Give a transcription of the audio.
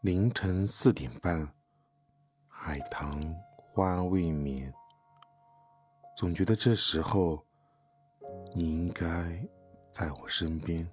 凌晨四点半海棠花未眠。总觉得这时候你应该在我身边。